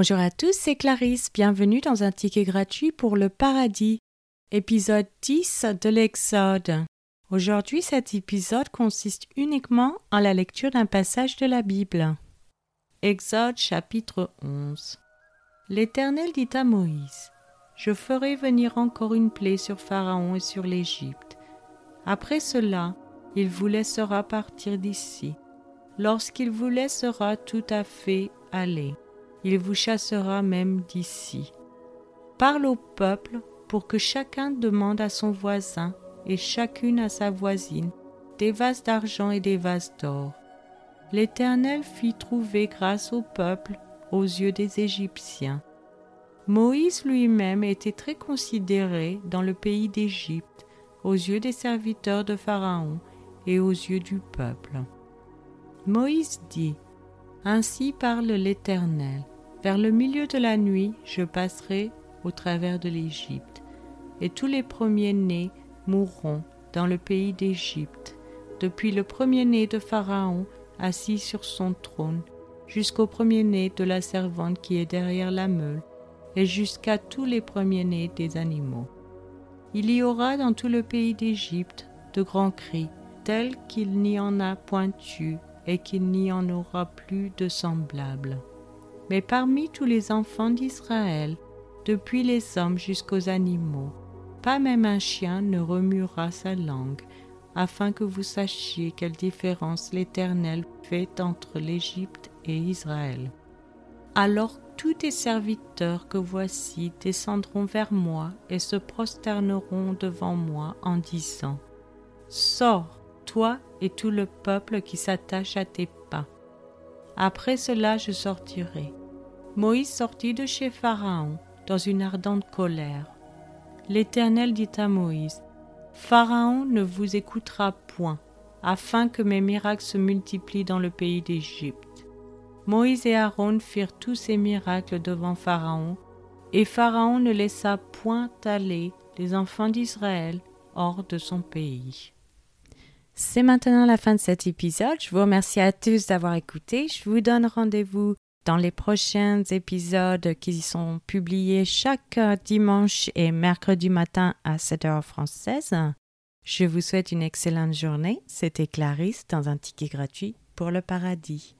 Bonjour à tous, c'est Clarisse. Bienvenue dans un ticket gratuit pour le paradis, épisode 10 de l'Exode. Aujourd'hui, cet épisode consiste uniquement en la lecture d'un passage de la Bible. Exode chapitre 11. L'Éternel dit à Moïse Je ferai venir encore une plaie sur Pharaon et sur l'Égypte. Après cela, il vous laissera partir d'ici. Lorsqu'il vous laissera tout à fait aller il vous chassera même d'ici. Parle au peuple pour que chacun demande à son voisin et chacune à sa voisine des vases d'argent et des vases d'or. L'Éternel fit trouver grâce au peuple aux yeux des Égyptiens. Moïse lui-même était très considéré dans le pays d'Égypte, aux yeux des serviteurs de Pharaon et aux yeux du peuple. Moïse dit, Ainsi parle l'Éternel. Vers le milieu de la nuit, je passerai au travers de l'Égypte, et tous les premiers-nés mourront dans le pays d'Égypte, depuis le premier-né de Pharaon assis sur son trône, jusqu'au premier-né de la servante qui est derrière la meule, et jusqu'à tous les premiers-nés des animaux. Il y aura dans tout le pays d'Égypte de grands cris, tels qu'il n'y en a point eu et qu'il n'y en aura plus de semblables. Mais parmi tous les enfants d'Israël, depuis les hommes jusqu'aux animaux, pas même un chien ne remuera sa langue, afin que vous sachiez quelle différence l'Éternel fait entre l'Égypte et Israël. Alors tous tes serviteurs que voici descendront vers moi et se prosterneront devant moi en disant Sors, toi et tout le peuple qui s'attache à tes pas. Après cela je sortirai Moïse sortit de chez Pharaon dans une ardente colère. L'Éternel dit à Moïse, Pharaon ne vous écoutera point, afin que mes miracles se multiplient dans le pays d'Égypte. Moïse et Aaron firent tous ces miracles devant Pharaon, et Pharaon ne laissa point aller les enfants d'Israël hors de son pays. C'est maintenant la fin de cet épisode. Je vous remercie à tous d'avoir écouté. Je vous donne rendez-vous dans les prochains épisodes qui sont publiés chaque dimanche et mercredi matin à 7 heures française. Je vous souhaite une excellente journée. C'était Clarisse dans un ticket gratuit pour le paradis.